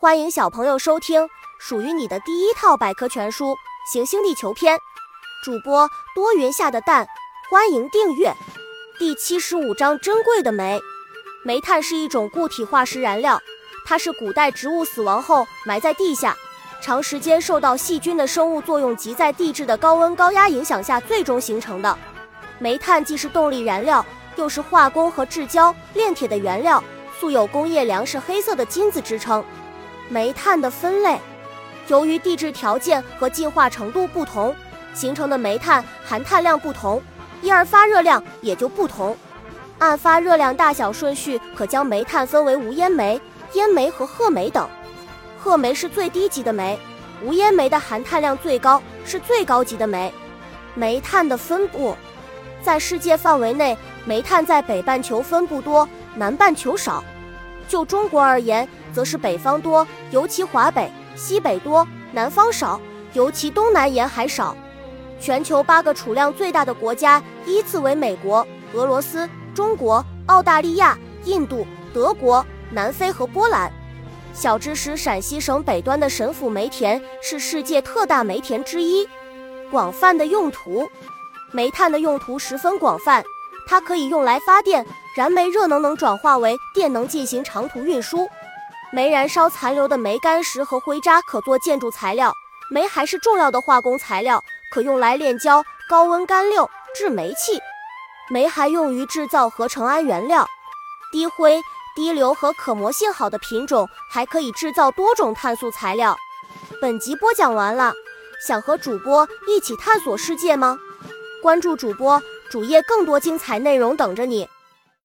欢迎小朋友收听属于你的第一套百科全书《行星地球篇》，主播多云下的蛋，欢迎订阅。第七十五章：珍贵的煤。煤炭是一种固体化石燃料，它是古代植物死亡后埋在地下，长时间受到细菌的生物作用及在地质的高温高压影响下最终形成的。煤炭既是动力燃料，又是化工和制胶、炼铁的原料，素有工业粮食黑色的金子之称。煤炭的分类，由于地质条件和进化程度不同，形成的煤炭含碳量不同，因而发热量也就不同。按发热量大小顺序，可将煤炭分为无烟煤、烟煤和褐煤等。褐煤是最低级的煤，无烟煤的含碳量最高，是最高级的煤。煤炭的分布，在世界范围内，煤炭在北半球分布多，南半球少。就中国而言，则是北方多，尤其华北、西北多；南方少，尤其东南沿海少。全球八个储量最大的国家依次为美国、俄罗斯、中国、澳大利亚、印度、德国、南非和波兰。小知识：陕西省北端的神府煤田是世界特大煤田之一。广泛的用途，煤炭的用途十分广泛，它可以用来发电。燃煤热能能转化为电能进行长途运输，煤燃烧残留的煤矸石和灰渣可做建筑材料，煤还是重要的化工材料，可用来炼焦、高温干馏、制煤气。煤还用于制造合成氨原料，低灰、低硫和可磨性好的品种还可以制造多种碳素材料。本集播讲完了，想和主播一起探索世界吗？关注主播主页，更多精彩内容等着你。